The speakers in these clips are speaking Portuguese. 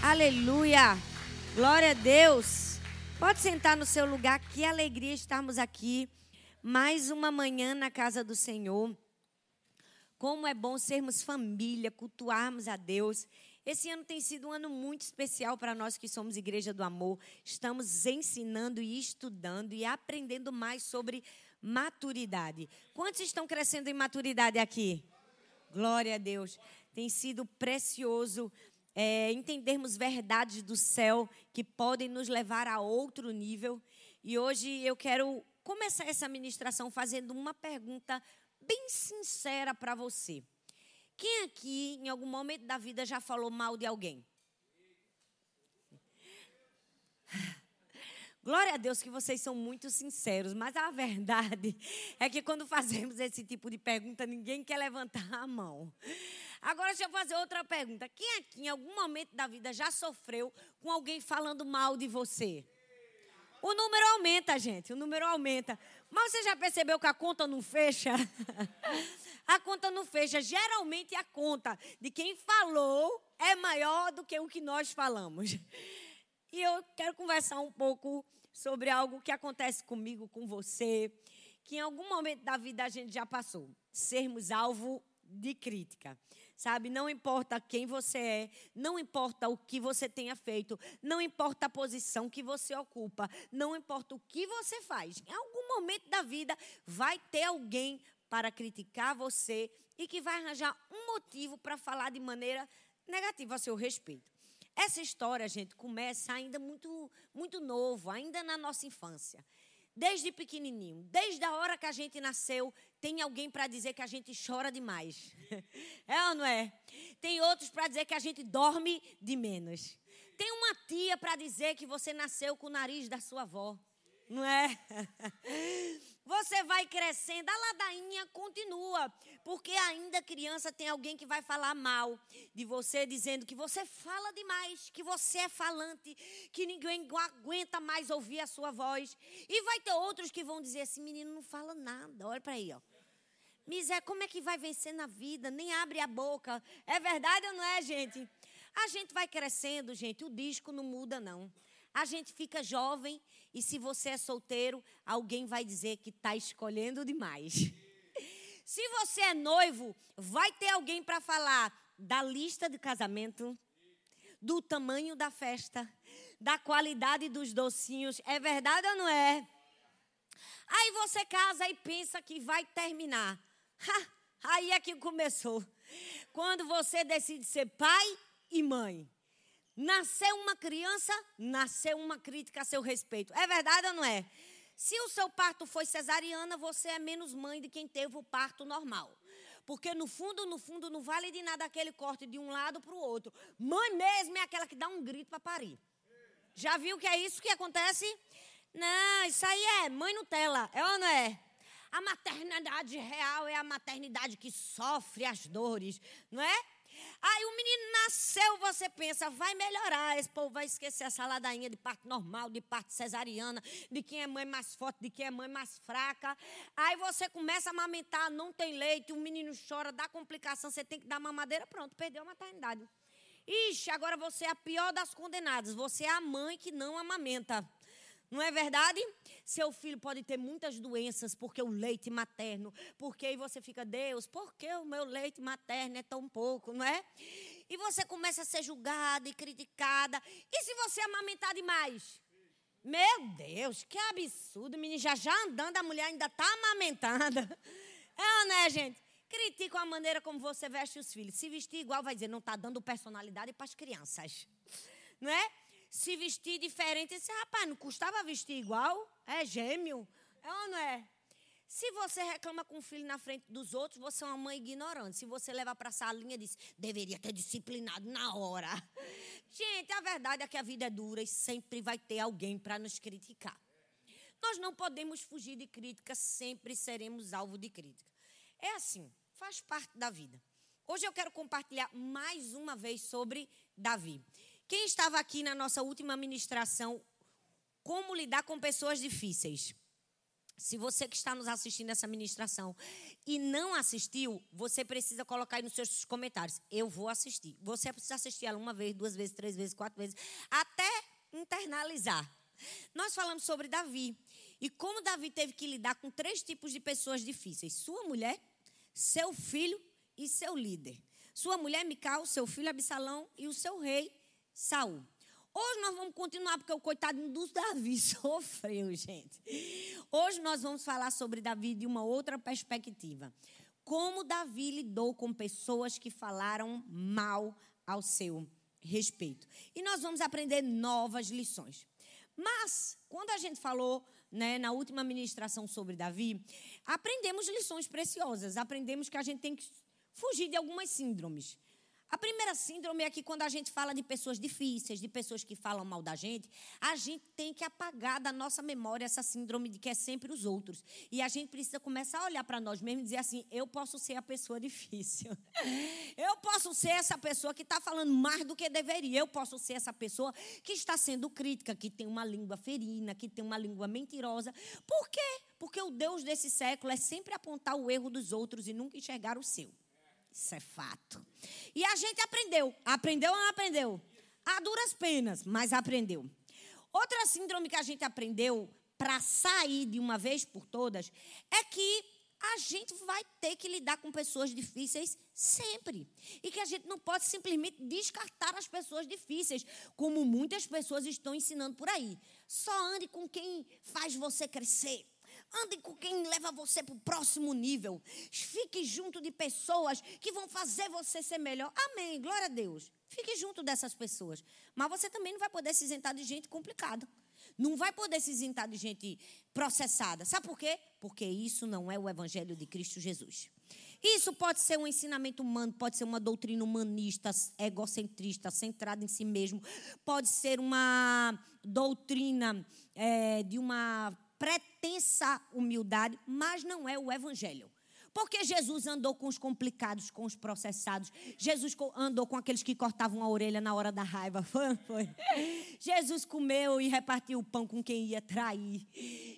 Aleluia! Glória a Deus! Pode sentar no seu lugar, que alegria estarmos aqui. Mais uma manhã na casa do Senhor. Como é bom sermos família, cultuarmos a Deus. Esse ano tem sido um ano muito especial para nós que somos Igreja do Amor. Estamos ensinando e estudando e aprendendo mais sobre maturidade. Quantos estão crescendo em maturidade aqui? Glória a Deus. Tem sido precioso é, entendermos verdades do céu que podem nos levar a outro nível. E hoje eu quero começar essa ministração fazendo uma pergunta bem sincera para você. Quem aqui, em algum momento da vida, já falou mal de alguém? Glória a Deus que vocês são muito sinceros, mas a verdade é que quando fazemos esse tipo de pergunta, ninguém quer levantar a mão. Agora deixa eu fazer outra pergunta. Quem aqui em algum momento da vida já sofreu com alguém falando mal de você? O número aumenta, gente. O número aumenta. Mas você já percebeu que a conta não fecha? a conta não fecha. Geralmente a conta de quem falou é maior do que o que nós falamos. E eu quero conversar um pouco sobre algo que acontece comigo, com você, que em algum momento da vida a gente já passou. Sermos alvo de crítica sabe? Não importa quem você é, não importa o que você tenha feito, não importa a posição que você ocupa, não importa o que você faz. Em algum momento da vida vai ter alguém para criticar você e que vai arranjar um motivo para falar de maneira negativa a seu respeito. Essa história, gente, começa ainda muito, muito novo, ainda na nossa infância. Desde pequenininho, desde a hora que a gente nasceu, tem alguém para dizer que a gente chora demais. É ou não é? Tem outros para dizer que a gente dorme de menos. Tem uma tia para dizer que você nasceu com o nariz da sua avó. Não é? Você vai crescendo, a ladainha continua, porque ainda criança tem alguém que vai falar mal de você, dizendo que você fala demais, que você é falante, que ninguém aguenta mais ouvir a sua voz. E vai ter outros que vão dizer assim: menino não fala nada, olha para aí, ó. Misé, como é que vai vencer na vida? Nem abre a boca. É verdade ou não é, gente? A gente vai crescendo, gente, o disco não muda, não. A gente fica jovem e se você é solteiro, alguém vai dizer que está escolhendo demais. Se você é noivo, vai ter alguém para falar da lista de casamento, do tamanho da festa, da qualidade dos docinhos. É verdade ou não é? Aí você casa e pensa que vai terminar. Ha, aí é que começou. Quando você decide ser pai e mãe. Nasceu uma criança, nasceu uma crítica a seu respeito. É verdade ou não é? Se o seu parto foi cesariana, você é menos mãe de quem teve o parto normal. Porque no fundo, no fundo, não vale de nada aquele corte de um lado para o outro. Mãe mesmo é aquela que dá um grito para parir. Já viu que é isso que acontece? Não, isso aí é mãe Nutella, é ou não é? A maternidade real é a maternidade que sofre as dores, não é? Aí o menino nasceu, você pensa, vai melhorar. Esse povo vai esquecer essa ladainha de parte normal, de parte cesariana, de quem é mãe mais forte, de quem é mãe mais fraca. Aí você começa a amamentar, não tem leite, o menino chora, dá complicação, você tem que dar mamadeira, pronto, perdeu a maternidade. Ixi, agora você é a pior das condenadas. Você é a mãe que não amamenta. Não é verdade? Seu filho pode ter muitas doenças porque o leite materno, porque aí você fica, Deus, por que o meu leite materno é tão pouco, não é? E você começa a ser julgada e criticada. E se você amamentar demais? Meu Deus, que absurdo, menino. Já já andando, a mulher ainda está amamentando. É, né, gente? Critica a maneira como você veste os filhos. Se vestir igual, vai dizer, não está dando personalidade para as crianças. Não é? Se vestir diferente. Esse rapaz não custava vestir igual? É gêmeo? É ou não é? Se você reclama com o filho na frente dos outros, você é uma mãe ignorante. Se você leva para a salinha e diz, deveria ter disciplinado na hora. Gente, a verdade é que a vida é dura e sempre vai ter alguém para nos criticar. Nós não podemos fugir de crítica, sempre seremos alvo de crítica. É assim, faz parte da vida. Hoje eu quero compartilhar mais uma vez sobre Davi. Quem estava aqui na nossa última ministração, como lidar com pessoas difíceis? Se você que está nos assistindo essa ministração e não assistiu, você precisa colocar aí nos seus comentários. Eu vou assistir. Você precisa assistir ela uma vez, duas vezes, três vezes, quatro vezes, até internalizar. Nós falamos sobre Davi e como Davi teve que lidar com três tipos de pessoas difíceis: sua mulher, seu filho e seu líder. Sua mulher Mical, seu filho Absalão e o seu rei Saul. Hoje nós vamos continuar, porque o coitado do Davi sofreu, gente. Hoje nós vamos falar sobre Davi de uma outra perspectiva. Como Davi lidou com pessoas que falaram mal ao seu respeito. E nós vamos aprender novas lições. Mas, quando a gente falou né, na última ministração sobre Davi, aprendemos lições preciosas. Aprendemos que a gente tem que fugir de algumas síndromes. A primeira síndrome é que quando a gente fala de pessoas difíceis, de pessoas que falam mal da gente, a gente tem que apagar da nossa memória essa síndrome de que é sempre os outros. E a gente precisa começar a olhar para nós mesmos e dizer assim: eu posso ser a pessoa difícil. Eu posso ser essa pessoa que está falando mais do que deveria. Eu posso ser essa pessoa que está sendo crítica, que tem uma língua ferina, que tem uma língua mentirosa. Por quê? Porque o Deus desse século é sempre apontar o erro dos outros e nunca enxergar o seu. Isso é fato. E a gente aprendeu. Aprendeu ou não aprendeu? A duras penas, mas aprendeu. Outra síndrome que a gente aprendeu para sair de uma vez por todas é que a gente vai ter que lidar com pessoas difíceis sempre. E que a gente não pode simplesmente descartar as pessoas difíceis, como muitas pessoas estão ensinando por aí. Só ande com quem faz você crescer. Ande com quem leva você para o próximo nível. Fique junto de pessoas que vão fazer você ser melhor. Amém. Glória a Deus. Fique junto dessas pessoas. Mas você também não vai poder se isentar de gente complicada. Não vai poder se isentar de gente processada. Sabe por quê? Porque isso não é o evangelho de Cristo Jesus. Isso pode ser um ensinamento humano, pode ser uma doutrina humanista, egocentrista, centrada em si mesmo, pode ser uma doutrina é, de uma pretensa humildade, mas não é o evangelho. Porque Jesus andou com os complicados, com os processados. Jesus andou com aqueles que cortavam a orelha na hora da raiva. Foi, foi. Jesus comeu e repartiu o pão com quem ia trair.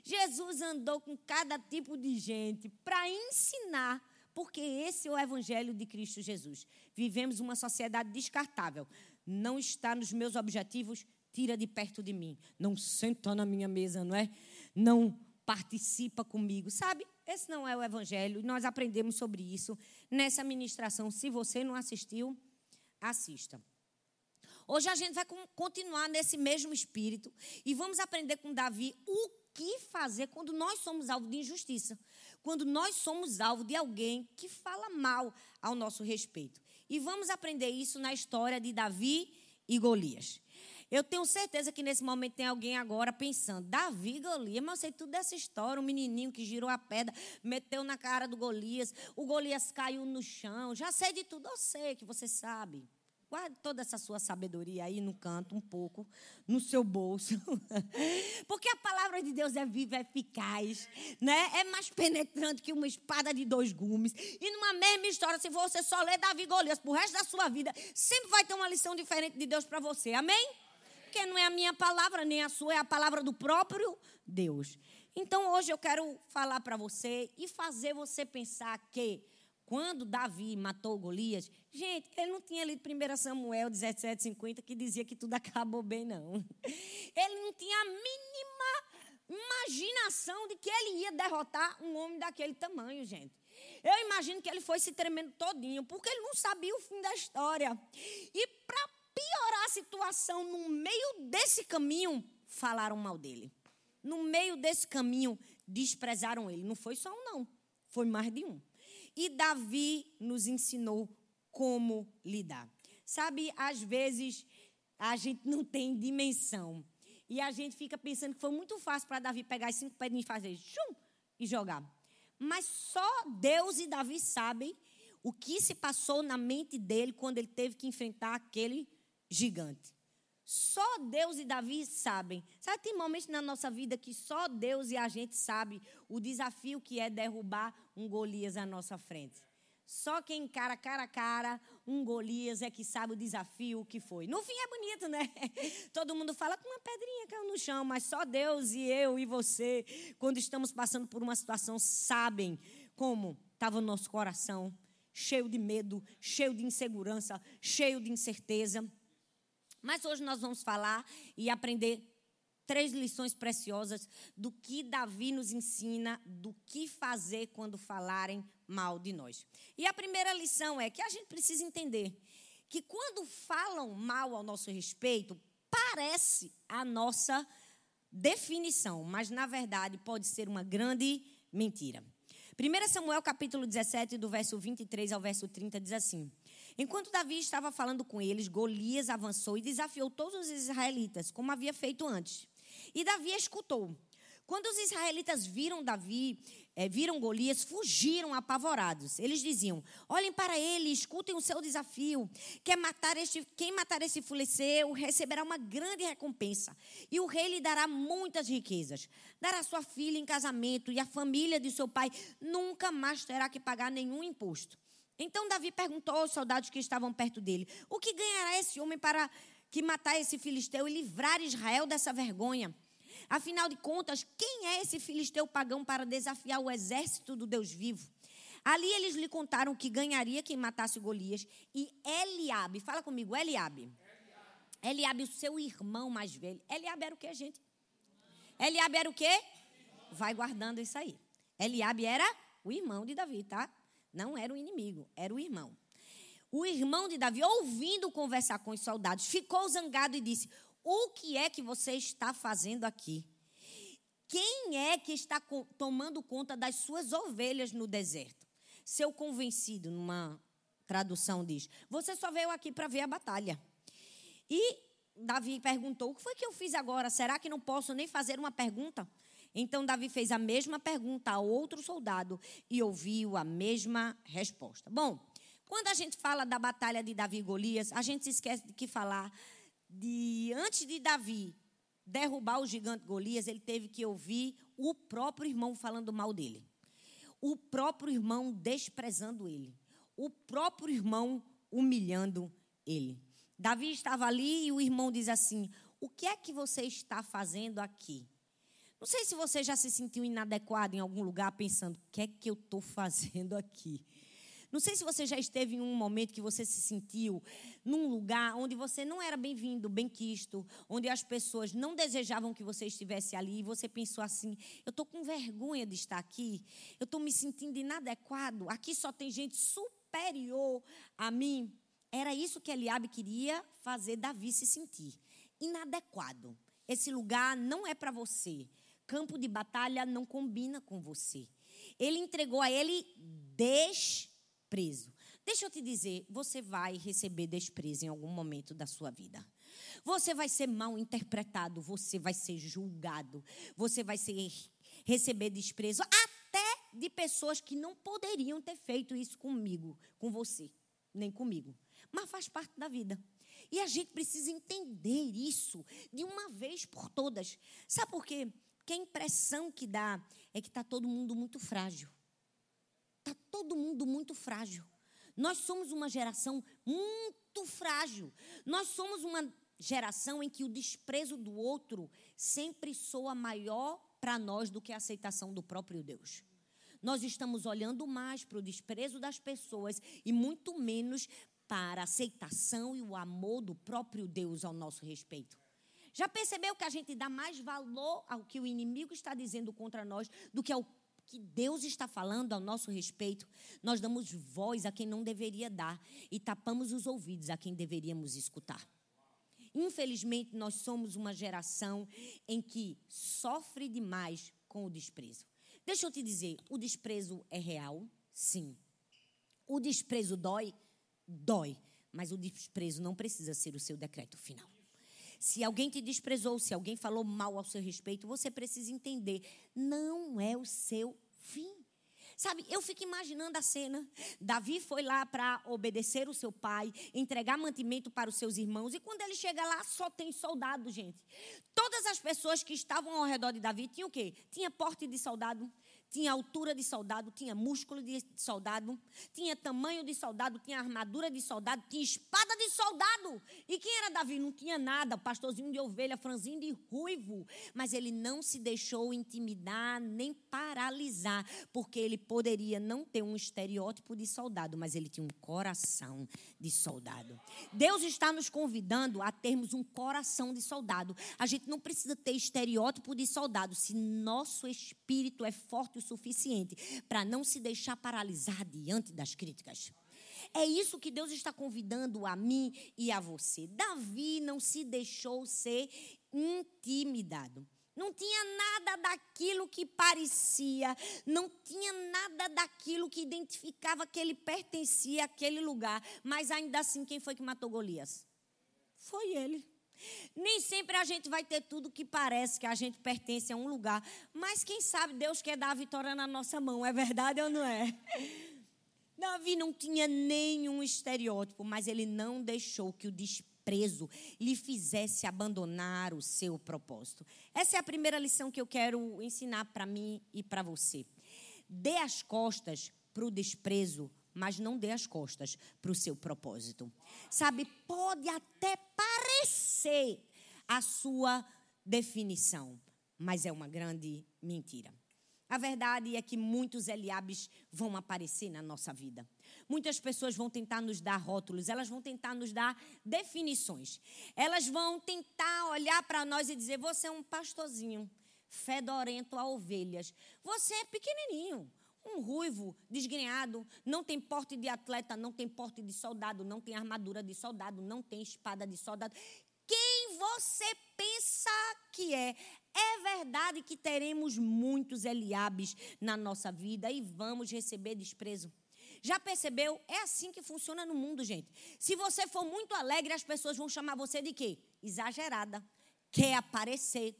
Jesus andou com cada tipo de gente para ensinar, porque esse é o evangelho de Cristo Jesus. Vivemos uma sociedade descartável. Não está nos meus objetivos, tira de perto de mim. Não senta na minha mesa, não é? Não participa comigo, sabe? Esse não é o evangelho. Nós aprendemos sobre isso nessa ministração. Se você não assistiu, assista. Hoje a gente vai continuar nesse mesmo espírito e vamos aprender com Davi o que fazer quando nós somos alvo de injustiça, quando nós somos alvo de alguém que fala mal ao nosso respeito. E vamos aprender isso na história de Davi e Golias. Eu tenho certeza que nesse momento tem alguém agora pensando, Davi Golias, mas eu sei tudo dessa história, o menininho que girou a pedra, meteu na cara do Golias, o Golias caiu no chão, já sei de tudo, eu sei que você sabe. Guarde toda essa sua sabedoria aí no canto, um pouco, no seu bolso. Porque a palavra de Deus é viva, é eficaz, né? É mais penetrante que uma espada de dois gumes. E numa mesma história, se você só ler Davi Golias pro resto da sua vida, sempre vai ter uma lição diferente de Deus para você. Amém? Porque não é a minha palavra, nem a sua, é a palavra do próprio Deus. Então hoje eu quero falar para você e fazer você pensar que quando Davi matou Golias, gente, ele não tinha lido 1 Samuel 17, 50, que dizia que tudo acabou bem, não. Ele não tinha a mínima imaginação de que ele ia derrotar um homem daquele tamanho, gente. Eu imagino que ele foi se tremendo todinho, porque ele não sabia o fim da história. E para piorar a situação, no meio desse caminho, falaram mal dele. No meio desse caminho, desprezaram ele. Não foi só um, não. Foi mais de um. E Davi nos ensinou como lidar. Sabe, às vezes a gente não tem dimensão. E a gente fica pensando que foi muito fácil para Davi pegar as cinco pedrinhas e fazer chum e jogar. Mas só Deus e Davi sabem o que se passou na mente dele quando ele teve que enfrentar aquele gigante. Só Deus e Davi sabem. Sabe, tem momentos na nossa vida que só Deus e a gente sabe o desafio que é derrubar um Golias à nossa frente. Só quem encara cara a cara um Golias é que sabe o desafio que foi. No fim é bonito, né? Todo mundo fala com uma pedrinha caiu no chão, mas só Deus e eu e você, quando estamos passando por uma situação, sabem como estava o nosso coração, cheio de medo, cheio de insegurança, cheio de incerteza. Mas hoje nós vamos falar e aprender três lições preciosas do que Davi nos ensina, do que fazer quando falarem mal de nós. E a primeira lição é que a gente precisa entender que quando falam mal ao nosso respeito, parece a nossa definição, mas na verdade pode ser uma grande mentira. 1 Samuel capítulo 17, do verso 23 ao verso 30, diz assim: Enquanto Davi estava falando com eles, Golias avançou e desafiou todos os israelitas, como havia feito antes. E Davi escutou. Quando os israelitas viram Davi, é, viram Golias, fugiram apavorados. Eles diziam: Olhem para ele, escutem o seu desafio. Quer matar este, quem matar esse fuleceu receberá uma grande recompensa. E o rei lhe dará muitas riquezas. Dará sua filha em casamento, e a família de seu pai nunca mais terá que pagar nenhum imposto. Então Davi perguntou aos soldados que estavam perto dele: O que ganhará esse homem para que matar esse filisteu e livrar Israel dessa vergonha. Afinal de contas, quem é esse filisteu pagão para desafiar o exército do Deus vivo? Ali eles lhe contaram que ganharia quem matasse Golias e Eliabe, fala comigo, Eliabe. Eliabe, o seu irmão mais velho. Eliabe era o que, gente? Eliabe era o quê? Vai guardando isso aí. Eliabe era o irmão de Davi, tá? Não era o inimigo, era o irmão. O irmão de Davi, ouvindo conversar com os soldados, ficou zangado e disse: O que é que você está fazendo aqui? Quem é que está tomando conta das suas ovelhas no deserto? Seu convencido, numa tradução diz: Você só veio aqui para ver a batalha. E Davi perguntou: O que foi que eu fiz agora? Será que não posso nem fazer uma pergunta? Então Davi fez a mesma pergunta a outro soldado e ouviu a mesma resposta. Bom, quando a gente fala da batalha de Davi e Golias, a gente se esquece de que falar de antes de Davi derrubar o gigante Golias, ele teve que ouvir o próprio irmão falando mal dele. O próprio irmão desprezando ele. O próprio irmão humilhando ele. Davi estava ali e o irmão diz assim: O que é que você está fazendo aqui? Não sei se você já se sentiu inadequado em algum lugar pensando: O que é que eu estou fazendo aqui? Não sei se você já esteve em um momento que você se sentiu num lugar onde você não era bem-vindo, bem-quisto, onde as pessoas não desejavam que você estivesse ali e você pensou assim: eu estou com vergonha de estar aqui, eu estou me sentindo inadequado, aqui só tem gente superior a mim. Era isso que Eliabe queria fazer Davi se sentir inadequado. Esse lugar não é para você. Campo de batalha não combina com você. Ele entregou a ele des desprezo. Deixa eu te dizer, você vai receber desprezo em algum momento da sua vida. Você vai ser mal interpretado, você vai ser julgado, você vai ser, receber desprezo até de pessoas que não poderiam ter feito isso comigo, com você, nem comigo. Mas faz parte da vida. E a gente precisa entender isso de uma vez por todas. Sabe por quê? Porque a impressão que dá é que está todo mundo muito frágil. Está todo mundo muito frágil. Nós somos uma geração muito frágil. Nós somos uma geração em que o desprezo do outro sempre soa maior para nós do que a aceitação do próprio Deus. Nós estamos olhando mais para o desprezo das pessoas e muito menos para a aceitação e o amor do próprio Deus ao nosso respeito. Já percebeu que a gente dá mais valor ao que o inimigo está dizendo contra nós do que ao que Deus está falando ao nosso respeito, nós damos voz a quem não deveria dar e tapamos os ouvidos a quem deveríamos escutar. Infelizmente, nós somos uma geração em que sofre demais com o desprezo. Deixa eu te dizer, o desprezo é real? Sim. O desprezo dói? Dói. Mas o desprezo não precisa ser o seu decreto final. Se alguém te desprezou, se alguém falou mal ao seu respeito, você precisa entender, não é o seu fim. Sabe, eu fico imaginando a cena. Davi foi lá para obedecer o seu pai, entregar mantimento para os seus irmãos, e quando ele chega lá, só tem soldado, gente. Todas as pessoas que estavam ao redor de Davi tinham o quê? Tinha porte de soldado, tinha altura de soldado, tinha músculo de soldado, tinha tamanho de soldado, tinha armadura de soldado, tinha espada de soldado. E quem era Davi? Não tinha nada, pastorzinho de ovelha, franzinho de ruivo. Mas ele não se deixou intimidar nem paralisar, porque ele poderia não ter um estereótipo de soldado, mas ele tinha um coração de soldado. Deus está nos convidando a termos um coração de soldado. A gente não precisa ter estereótipo de soldado se nosso espírito é forte o suficiente para não se deixar paralisar diante das críticas. É isso que Deus está convidando a mim e a você. Davi não se deixou ser intimidado. Não tinha nada daquilo que parecia, não tinha nada daquilo que identificava que ele pertencia àquele lugar. Mas ainda assim, quem foi que matou Golias? Foi ele. Nem sempre a gente vai ter tudo que parece que a gente pertence a um lugar, mas quem sabe Deus quer dar a vitória na nossa mão, é verdade ou não é? Davi não tinha nenhum estereótipo, mas ele não deixou que o desprezo lhe fizesse abandonar o seu propósito. Essa é a primeira lição que eu quero ensinar para mim e para você. Dê as costas para o desprezo mas não dê as costas para o seu propósito. Sabe, pode até parecer a sua definição, mas é uma grande mentira. A verdade é que muitos Eliabes vão aparecer na nossa vida. Muitas pessoas vão tentar nos dar rótulos, elas vão tentar nos dar definições. Elas vão tentar olhar para nós e dizer: você é um pastorzinho, fedorento a ovelhas. Você é pequenininho. Um ruivo desgrenhado, não tem porte de atleta, não tem porte de soldado, não tem armadura de soldado, não tem espada de soldado. Quem você pensa que é? É verdade que teremos muitos Eliabes na nossa vida e vamos receber desprezo. Já percebeu? É assim que funciona no mundo, gente. Se você for muito alegre, as pessoas vão chamar você de quê? Exagerada. Quer aparecer.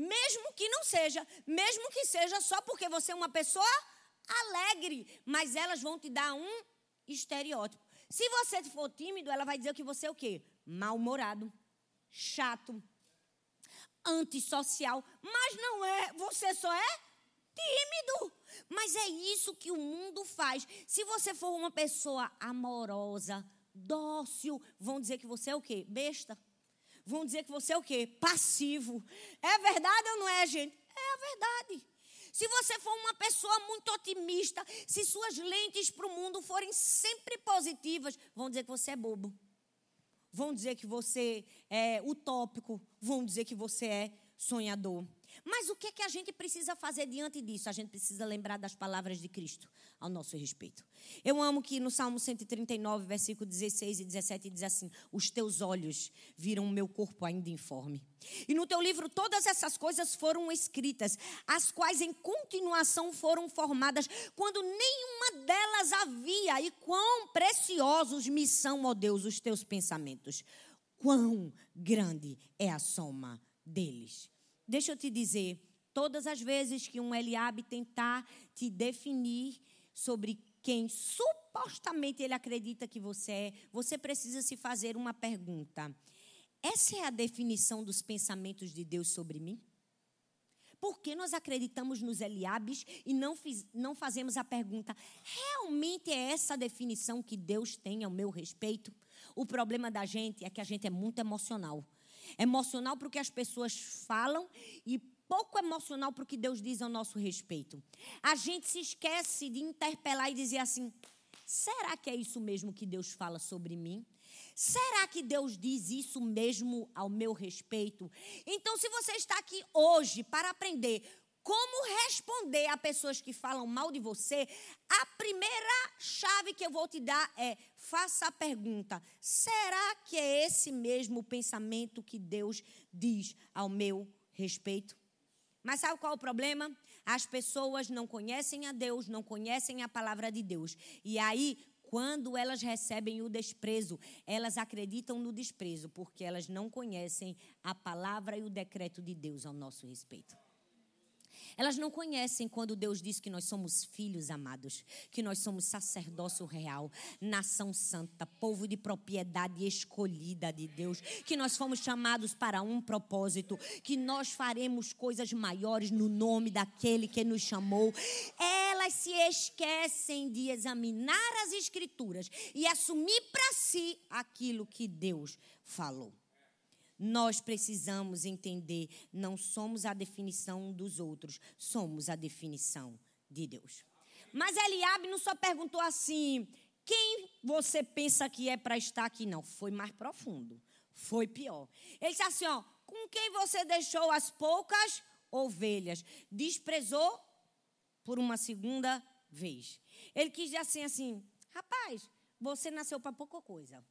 Mesmo que não seja, mesmo que seja só porque você é uma pessoa alegre, mas elas vão te dar um estereótipo. Se você for tímido, ela vai dizer que você é o quê? Mal-humorado, chato, antissocial. Mas não é, você só é tímido. Mas é isso que o mundo faz. Se você for uma pessoa amorosa, dócil, vão dizer que você é o quê? Besta. Vão dizer que você é o quê? Passivo. É verdade ou não é, gente? É a verdade. Se você for uma pessoa muito otimista, se suas lentes para o mundo forem sempre positivas, vão dizer que você é bobo. Vão dizer que você é utópico. Vão dizer que você é sonhador. Mas o que é que a gente precisa fazer diante disso? A gente precisa lembrar das palavras de Cristo ao nosso respeito. Eu amo que no Salmo 139, versículo 16 e 17 diz assim: Os teus olhos viram o meu corpo ainda informe. E no teu livro todas essas coisas foram escritas, as quais em continuação foram formadas, quando nenhuma delas havia, e quão preciosos me são, ó Deus, os teus pensamentos. Quão grande é a soma deles. Deixa eu te dizer, todas as vezes que um Eliabe tentar te definir sobre quem supostamente ele acredita que você é, você precisa se fazer uma pergunta. Essa é a definição dos pensamentos de Deus sobre mim? Por que nós acreditamos nos Eliabes e não, fiz, não fazemos a pergunta: realmente é essa a definição que Deus tem ao meu respeito? O problema da gente é que a gente é muito emocional emocional para o que as pessoas falam e pouco emocional para o que Deus diz ao nosso respeito. A gente se esquece de interpelar e dizer assim: será que é isso mesmo que Deus fala sobre mim? Será que Deus diz isso mesmo ao meu respeito? Então, se você está aqui hoje para aprender como responder a pessoas que falam mal de você, a primeira chave que eu vou te dar é: faça a pergunta: será que é esse mesmo pensamento que Deus diz ao meu respeito? Mas sabe qual é o problema? As pessoas não conhecem a Deus, não conhecem a palavra de Deus. E aí, quando elas recebem o desprezo, elas acreditam no desprezo, porque elas não conhecem a palavra e o decreto de Deus ao nosso respeito. Elas não conhecem quando Deus diz que nós somos filhos amados, que nós somos sacerdócio real, nação santa, povo de propriedade escolhida de Deus, que nós fomos chamados para um propósito, que nós faremos coisas maiores no nome daquele que nos chamou. Elas se esquecem de examinar as Escrituras e assumir para si aquilo que Deus falou. Nós precisamos entender, não somos a definição dos outros, somos a definição de Deus. Mas Eliabe não só perguntou assim: quem você pensa que é para estar aqui? Não, foi mais profundo, foi pior. Ele disse assim: ó, com quem você deixou as poucas ovelhas? Desprezou por uma segunda vez. Ele quis dizer assim, assim, rapaz, você nasceu para pouca coisa.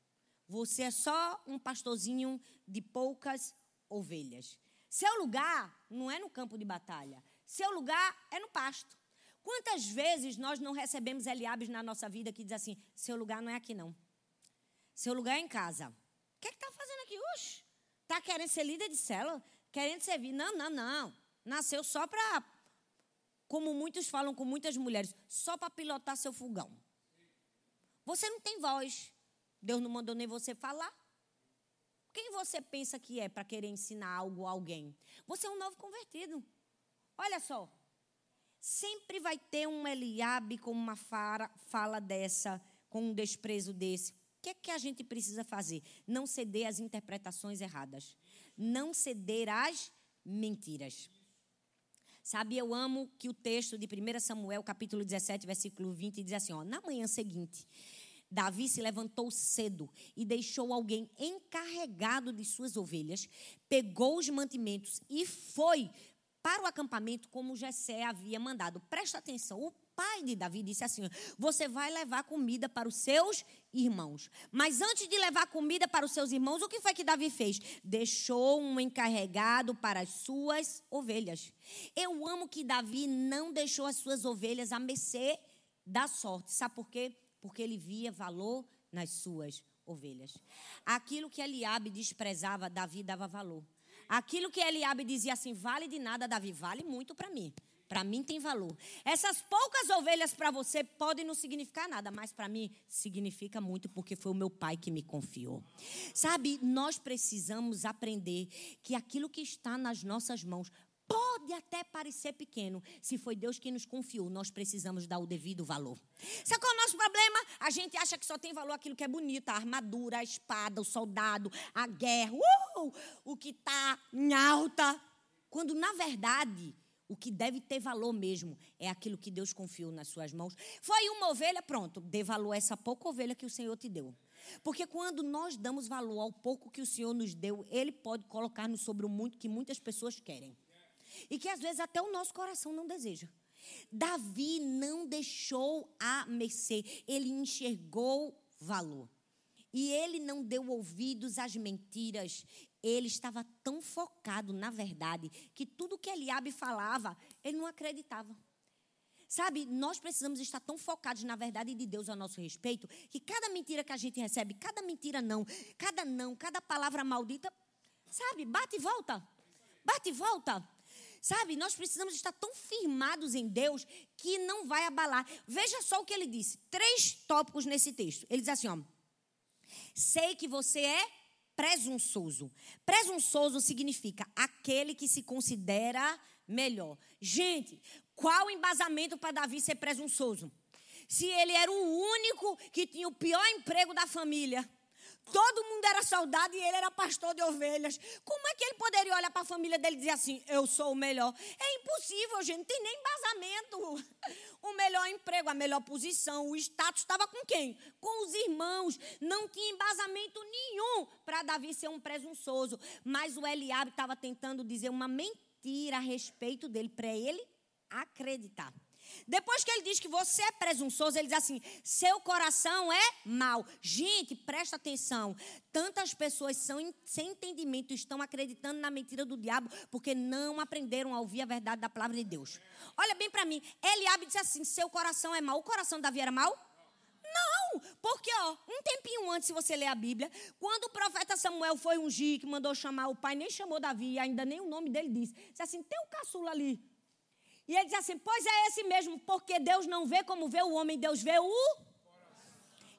Você é só um pastorzinho de poucas ovelhas. Seu lugar não é no campo de batalha. Seu lugar é no pasto. Quantas vezes nós não recebemos Eliabes na nossa vida que diz assim: seu lugar não é aqui, não. Seu lugar é em casa. O que é está fazendo aqui? Oxe, está querendo ser líder de célula? Querendo servir? Não, não, não. Nasceu só para, como muitos falam com muitas mulheres, só para pilotar seu fogão. Você não tem voz. Deus não mandou nem você falar. Quem você pensa que é para querer ensinar algo a alguém? Você é um novo convertido. Olha só. Sempre vai ter um Eliabe com uma fala, fala dessa, com um desprezo desse. O que é que a gente precisa fazer? Não ceder às interpretações erradas. Não ceder às mentiras. Sabe, eu amo que o texto de 1 Samuel, capítulo 17, versículo 20, diz assim: ó, na manhã seguinte, Davi se levantou cedo e deixou alguém encarregado de suas ovelhas, pegou os mantimentos e foi para o acampamento como Jessé havia mandado. Presta atenção, o pai de Davi disse assim: Você vai levar comida para os seus irmãos. Mas antes de levar comida para os seus irmãos, o que foi que Davi fez? Deixou um encarregado para as suas ovelhas. Eu amo que Davi não deixou as suas ovelhas a mercê da sorte. Sabe por quê? Porque ele via valor nas suas ovelhas. Aquilo que Eliabe desprezava, Davi dava valor. Aquilo que Eliabe dizia assim, vale de nada, Davi, vale muito para mim. Para mim tem valor. Essas poucas ovelhas para você podem não significar nada, mas para mim significa muito porque foi o meu pai que me confiou. Sabe, nós precisamos aprender que aquilo que está nas nossas mãos Pode até parecer pequeno. Se foi Deus quem nos confiou, nós precisamos dar o devido valor. Sabe qual é o nosso problema? A gente acha que só tem valor aquilo que é bonito: a armadura, a espada, o soldado, a guerra, uh, o que está em alta. Quando, na verdade, o que deve ter valor mesmo é aquilo que Deus confiou nas suas mãos. Foi uma ovelha, pronto, dê valor a essa pouca ovelha que o Senhor te deu. Porque quando nós damos valor ao pouco que o Senhor nos deu, Ele pode colocar-nos sobre o muito que muitas pessoas querem e que às vezes até o nosso coração não deseja. Davi não deixou a mercê, ele enxergou valor. E ele não deu ouvidos às mentiras. Ele estava tão focado na verdade que tudo que Eliabe falava, ele não acreditava. Sabe, nós precisamos estar tão focados na verdade de Deus a nosso respeito que cada mentira que a gente recebe, cada mentira não, cada não, cada palavra maldita, sabe, bate e volta. Bate e volta. Sabe, nós precisamos estar tão firmados em Deus que não vai abalar. Veja só o que ele disse. Três tópicos nesse texto. Ele diz assim: ó, sei que você é presunçoso. Presunçoso significa aquele que se considera melhor. Gente, qual o embasamento para Davi ser presunçoso? Se ele era o único que tinha o pior emprego da família. Todo mundo era soldado e ele era pastor de ovelhas. Como é que ele poderia olhar para a família dele e dizer assim: Eu sou o melhor? É impossível, gente. Não tem nem embasamento. O melhor emprego, a melhor posição, o status estava com quem? Com os irmãos. Não tinha embasamento nenhum para Davi ser um presunçoso. Mas o Eliabe estava tentando dizer uma mentira a respeito dele, para ele acreditar. Depois que ele diz que você é presunçoso, ele diz assim: seu coração é mau. Gente, presta atenção. Tantas pessoas são sem entendimento estão acreditando na mentira do diabo porque não aprenderam a ouvir a verdade da palavra de Deus. Olha bem para mim. Eliabe disse assim: seu coração é mau. O coração de Davi era mau? Não, porque ó, um tempinho antes, se você ler a Bíblia, quando o profeta Samuel foi ungir, que mandou chamar o pai, nem chamou Davi, ainda nem o nome dele disse. Disse assim: tem um caçula ali. E ele diz assim: Pois é esse mesmo, porque Deus não vê como vê o homem, Deus vê o.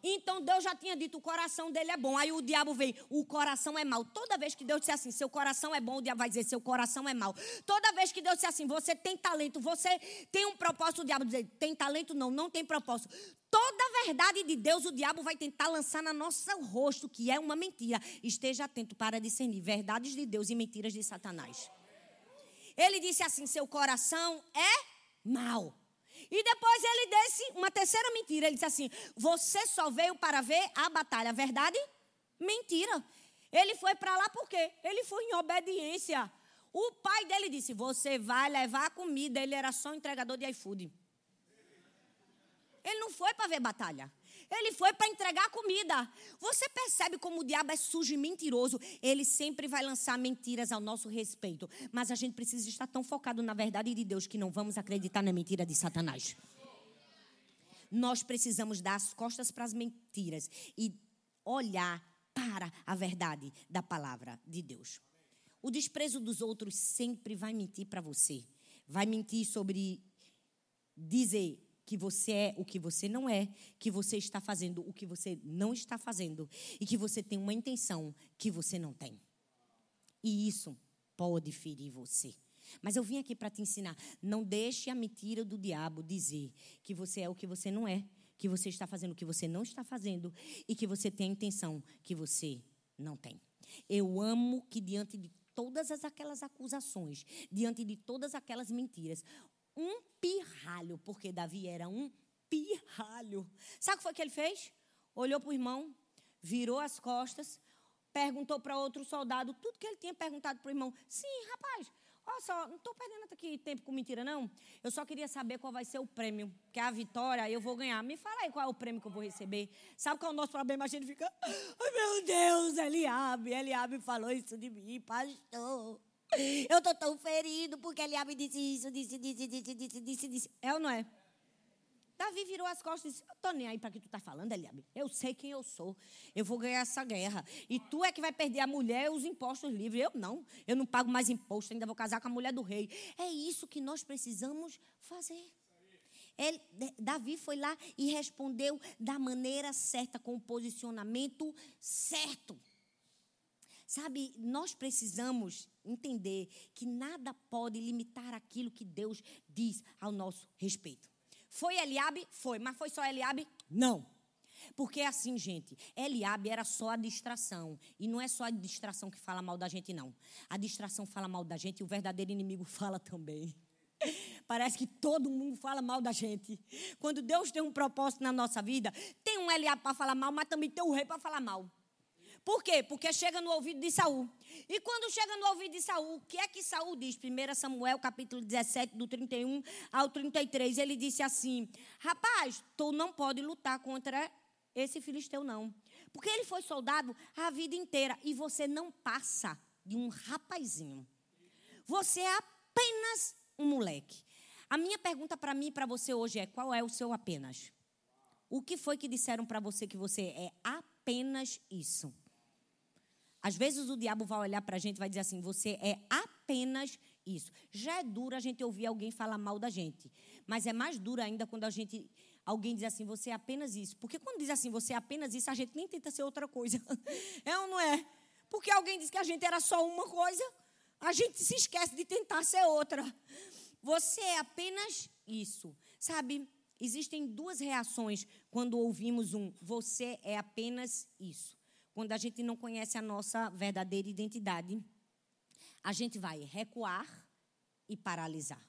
Então Deus já tinha dito: o coração dele é bom. Aí o diabo veio: o coração é mau. Toda vez que Deus disser assim: seu coração é bom, o diabo vai dizer: seu coração é mau. Toda vez que Deus disser assim: você tem talento, você tem um propósito, o diabo dizer: tem talento? Não, não tem propósito. Toda a verdade de Deus, o diabo vai tentar lançar na nosso rosto, que é uma mentira. Esteja atento para discernir verdades de Deus e mentiras de Satanás. Ele disse assim: seu coração é mau. E depois ele disse uma terceira mentira. Ele disse assim: Você só veio para ver a batalha. Verdade? Mentira. Ele foi para lá por quê? Ele foi em obediência. O pai dele disse: Você vai levar a comida. Ele era só entregador de iFood. Ele não foi para ver batalha. Ele foi para entregar comida. Você percebe como o diabo é sujo e mentiroso? Ele sempre vai lançar mentiras ao nosso respeito. Mas a gente precisa estar tão focado na verdade de Deus que não vamos acreditar na mentira de Satanás. Nós precisamos dar as costas para as mentiras e olhar para a verdade da palavra de Deus. O desprezo dos outros sempre vai mentir para você. Vai mentir sobre dizer que você é o que você não é, que você está fazendo o que você não está fazendo e que você tem uma intenção que você não tem. E isso pode ferir você. Mas eu vim aqui para te ensinar. Não deixe a mentira do diabo dizer que você é o que você não é, que você está fazendo o que você não está fazendo e que você tem a intenção que você não tem. Eu amo que diante de todas aquelas acusações, diante de todas aquelas mentiras, um pirralho, porque Davi era um pirralho. Sabe o que foi que ele fez? Olhou para o irmão, virou as costas, perguntou para outro soldado tudo que ele tinha perguntado para o irmão. Sim, rapaz, olha só, não estou perdendo aqui tempo com mentira, não. Eu só queria saber qual vai ser o prêmio, que a vitória eu vou ganhar. Me fala aí qual é o prêmio que eu vou receber. Sabe qual é o nosso problema? A gente fica, ai meu Deus, Eliabe, Eliabe falou isso de mim, pastor. Eu tô tão ferido porque Eliabe disse isso, disse, disse, disse, disse, disse, disse. É ou não é? Davi virou as costas e disse: Eu tô nem aí para que tu tá falando, Eliabe. Eu sei quem eu sou. Eu vou ganhar essa guerra. E tu é que vai perder a mulher e os impostos livres. Eu não. Eu não pago mais imposto, ainda vou casar com a mulher do rei. É isso que nós precisamos fazer. Ele, Davi foi lá e respondeu da maneira certa, com o posicionamento certo. Sabe, nós precisamos entender que nada pode limitar aquilo que Deus diz ao nosso respeito. Foi Eliabe? Foi, mas foi só Eliabe? Não. Porque é assim, gente, Eliabe era só a distração. E não é só a distração que fala mal da gente, não. A distração fala mal da gente e o verdadeiro inimigo fala também. Parece que todo mundo fala mal da gente. Quando Deus tem um propósito na nossa vida, tem um Eliabe para falar mal, mas também tem o um rei para falar mal. Por quê? Porque chega no ouvido de Saul. E quando chega no ouvido de Saul, o que é que Saul diz? 1 Samuel, capítulo 17, do 31 ao 33, ele disse assim: Rapaz, tu não pode lutar contra esse filisteu, não. Porque ele foi soldado a vida inteira. E você não passa de um rapazinho. Você é apenas um moleque. A minha pergunta para mim e para você hoje é: qual é o seu apenas? O que foi que disseram para você que você é apenas isso? Às vezes o diabo vai olhar para a gente e vai dizer assim: você é apenas isso. Já é duro a gente ouvir alguém falar mal da gente. Mas é mais duro ainda quando a gente alguém diz assim: você é apenas isso. Porque quando diz assim, você é apenas isso, a gente nem tenta ser outra coisa. É ou não é? Porque alguém diz que a gente era só uma coisa, a gente se esquece de tentar ser outra. Você é apenas isso. Sabe? Existem duas reações quando ouvimos um você é apenas isso quando a gente não conhece a nossa verdadeira identidade, a gente vai recuar e paralisar.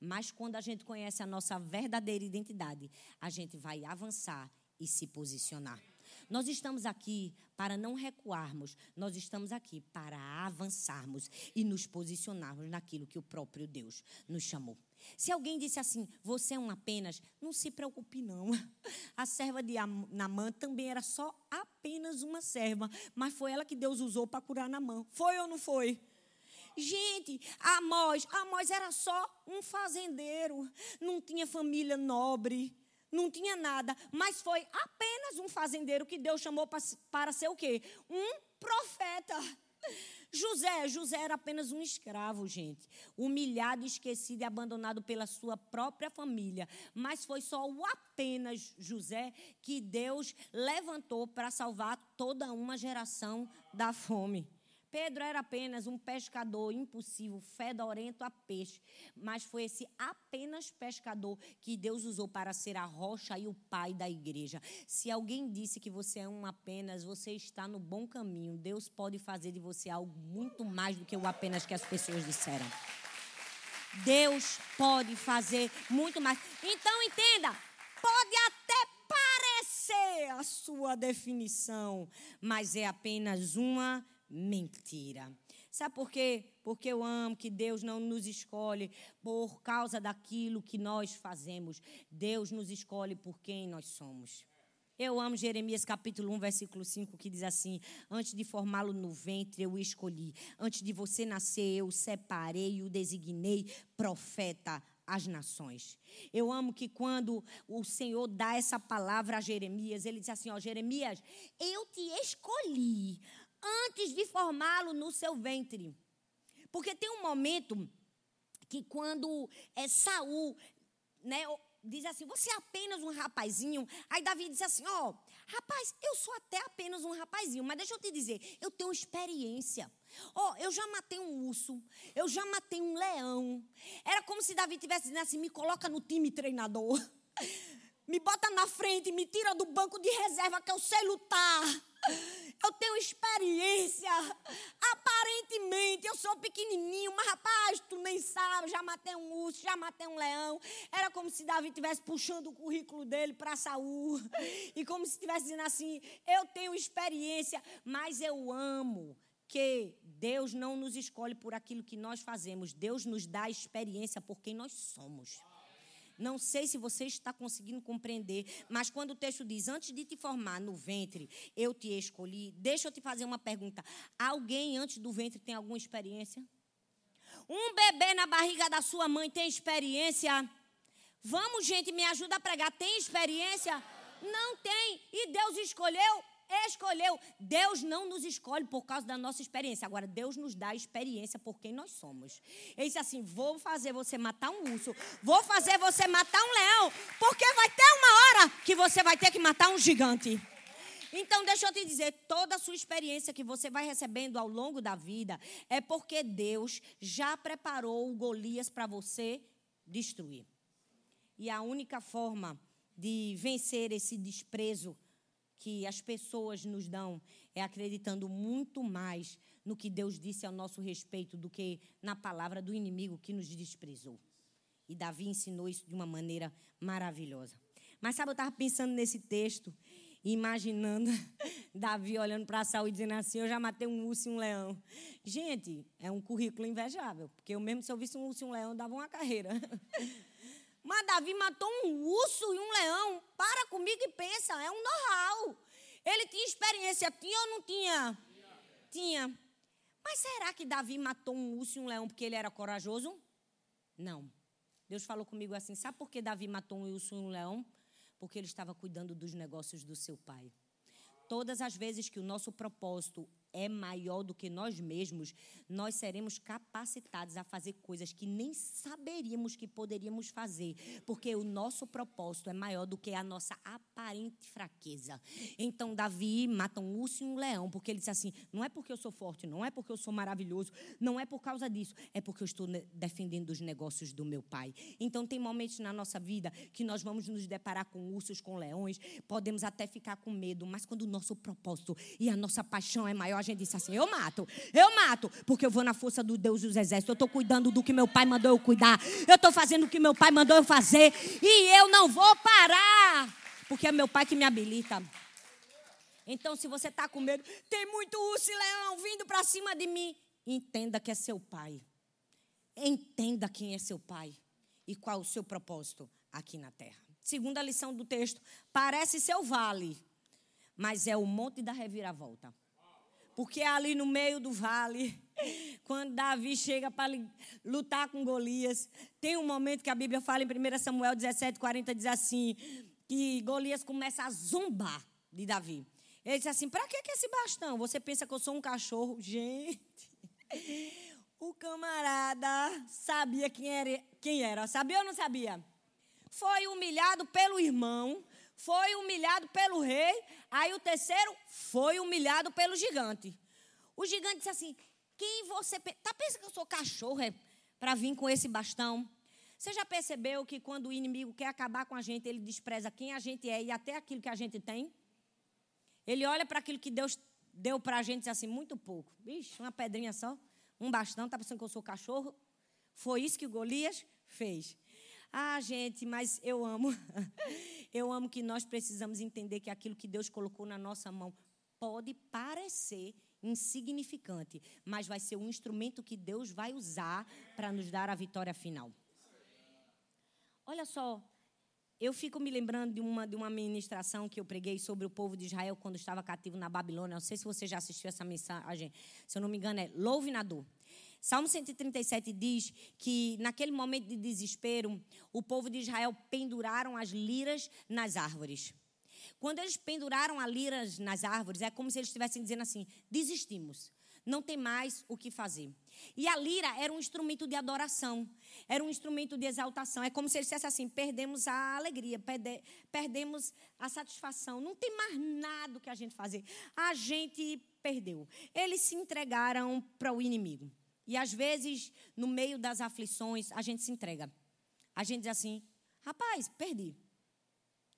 Mas quando a gente conhece a nossa verdadeira identidade, a gente vai avançar e se posicionar. Nós estamos aqui para não recuarmos, nós estamos aqui para avançarmos e nos posicionarmos naquilo que o próprio Deus nos chamou. Se alguém disse assim, você é um apenas, não se preocupe não. A serva de Namã também era só apenas uma serva, mas foi ela que Deus usou para curar Namã. Foi ou não foi? Gente, Amós, Amós era só um fazendeiro, não tinha família nobre, não tinha nada, mas foi apenas um fazendeiro que Deus chamou para, ser o quê? Um profeta. José, José era apenas um escravo, gente. Humilhado, esquecido e abandonado pela sua própria família. Mas foi só o apenas José que Deus levantou para salvar toda uma geração da fome. Pedro era apenas um pescador impulsivo, fedorento a peixe, mas foi esse apenas pescador que Deus usou para ser a rocha e o pai da igreja. Se alguém disse que você é um apenas, você está no bom caminho. Deus pode fazer de você algo muito mais do que o apenas que as pessoas disseram. Deus pode fazer muito mais. Então entenda, pode até parecer a sua definição, mas é apenas uma mentira. Sabe por quê? Porque eu amo que Deus não nos escolhe por causa daquilo que nós fazemos. Deus nos escolhe por quem nós somos. Eu amo Jeremias capítulo 1, versículo 5, que diz assim: Antes de formá-lo no ventre, eu o escolhi. Antes de você nascer, eu o separei e o designei profeta às nações. Eu amo que quando o Senhor dá essa palavra a Jeremias, ele diz assim: Ó, Jeremias, eu te escolhi antes de formá-lo no seu ventre. Porque tem um momento que quando é Saul, né, diz assim: "Você é apenas um rapazinho". Aí Davi diz assim: "Ó, oh, rapaz, eu sou até apenas um rapazinho, mas deixa eu te dizer, eu tenho experiência. Ó, oh, eu já matei um urso, eu já matei um leão. Era como se Davi tivesse dizendo assim: "Me coloca no time treinador". Me bota na frente, me tira do banco de reserva que eu sei lutar. Eu tenho experiência. Aparentemente, eu sou pequenininho, mas rapaz, tu nem sabe. Já matei um urso, já matei um leão. Era como se Davi estivesse puxando o currículo dele para Saul. E como se estivesse dizendo assim: Eu tenho experiência, mas eu amo que Deus não nos escolhe por aquilo que nós fazemos. Deus nos dá experiência por quem nós somos. Não sei se você está conseguindo compreender, mas quando o texto diz: Antes de te formar no ventre, eu te escolhi. Deixa eu te fazer uma pergunta: Alguém antes do ventre tem alguma experiência? Um bebê na barriga da sua mãe tem experiência? Vamos, gente, me ajuda a pregar. Tem experiência? Não tem. E Deus escolheu escolheu. Deus não nos escolhe por causa da nossa experiência. Agora, Deus nos dá experiência por quem nós somos. Ele disse assim: vou fazer você matar um urso, vou fazer você matar um leão, porque vai ter uma hora que você vai ter que matar um gigante. Então, deixa eu te dizer: toda a sua experiência que você vai recebendo ao longo da vida é porque Deus já preparou o Golias para você destruir. E a única forma de vencer esse desprezo que as pessoas nos dão é acreditando muito mais no que Deus disse ao nosso respeito do que na palavra do inimigo que nos desprezou. E Davi ensinou isso de uma maneira maravilhosa. Mas sabe, eu estava pensando nesse texto, imaginando Davi olhando para Saul e dizendo assim: Eu já matei um urso e um leão. Gente, é um currículo invejável, porque eu mesmo, se eu visse um urso e um leão, dava uma carreira. Mas Davi matou um urso e um leão. Para comigo e pensa, é um know-how. Ele tinha experiência, tinha ou não tinha? Tinha. Mas será que Davi matou um urso e um leão porque ele era corajoso? Não. Deus falou comigo assim: sabe por que Davi matou um urso e um leão? Porque ele estava cuidando dos negócios do seu pai. Todas as vezes que o nosso propósito é maior do que nós mesmos, nós seremos capacitados a fazer coisas que nem saberíamos que poderíamos fazer, porque o nosso propósito é maior do que a nossa aparente fraqueza. Então, Davi mata um urso e um leão, porque ele disse assim: não é porque eu sou forte, não é porque eu sou maravilhoso, não é por causa disso, é porque eu estou defendendo os negócios do meu pai. Então, tem momentos na nossa vida que nós vamos nos deparar com ursos, com leões, podemos até ficar com medo, mas quando o nosso propósito e a nossa paixão é maior, a gente disse assim: eu mato, eu mato, porque eu vou na força do Deus dos exércitos, eu estou cuidando do que meu pai mandou eu cuidar, eu estou fazendo o que meu pai mandou eu fazer, e eu não vou parar, porque é meu pai que me habilita. Então, se você está com medo, tem muito urso e leão vindo para cima de mim, entenda que é seu pai. Entenda quem é seu pai e qual o seu propósito aqui na terra. Segunda lição do texto: parece ser o vale, mas é o monte da reviravolta. Porque é ali no meio do vale, quando Davi chega para lutar com Golias, tem um momento que a Bíblia fala em 1 Samuel 17, 40, diz assim: que Golias começa a zombar de Davi. Ele disse assim: Para que, que esse bastão? Você pensa que eu sou um cachorro? Gente, o camarada sabia quem era, quem era. Sabia ou não sabia? Foi humilhado pelo irmão, foi humilhado pelo rei, aí o terceiro foi humilhado pelo gigante. O gigante disse assim: Quem você. Tá pensando que eu sou cachorro é, para vir com esse bastão? Você já percebeu que quando o inimigo quer acabar com a gente, ele despreza quem a gente é e até aquilo que a gente tem? Ele olha para aquilo que Deus deu para a gente e diz assim, muito pouco. Bicho, uma pedrinha só, um bastão, tá pensando que eu sou cachorro? Foi isso que Golias fez. Ah, gente, mas eu amo. eu amo que nós precisamos entender que aquilo que Deus colocou na nossa mão pode parecer insignificante, mas vai ser um instrumento que Deus vai usar para nos dar a vitória final. Olha só, eu fico me lembrando de uma, de uma ministração que eu preguei sobre o povo de Israel quando estava cativo na Babilônia. Não sei se você já assistiu essa mensagem. Se eu não me engano, é Louve na dor. Salmo 137 diz que naquele momento de desespero, o povo de Israel penduraram as liras nas árvores. Quando eles penduraram as liras nas árvores, é como se eles estivessem dizendo assim: desistimos não tem mais o que fazer. E a lira era um instrumento de adoração, era um instrumento de exaltação. É como se ele dissesse assim: perdemos a alegria, perde, perdemos a satisfação, não tem mais nada que a gente fazer. A gente perdeu. Eles se entregaram para o inimigo. E às vezes, no meio das aflições, a gente se entrega. A gente diz assim: rapaz, perdi.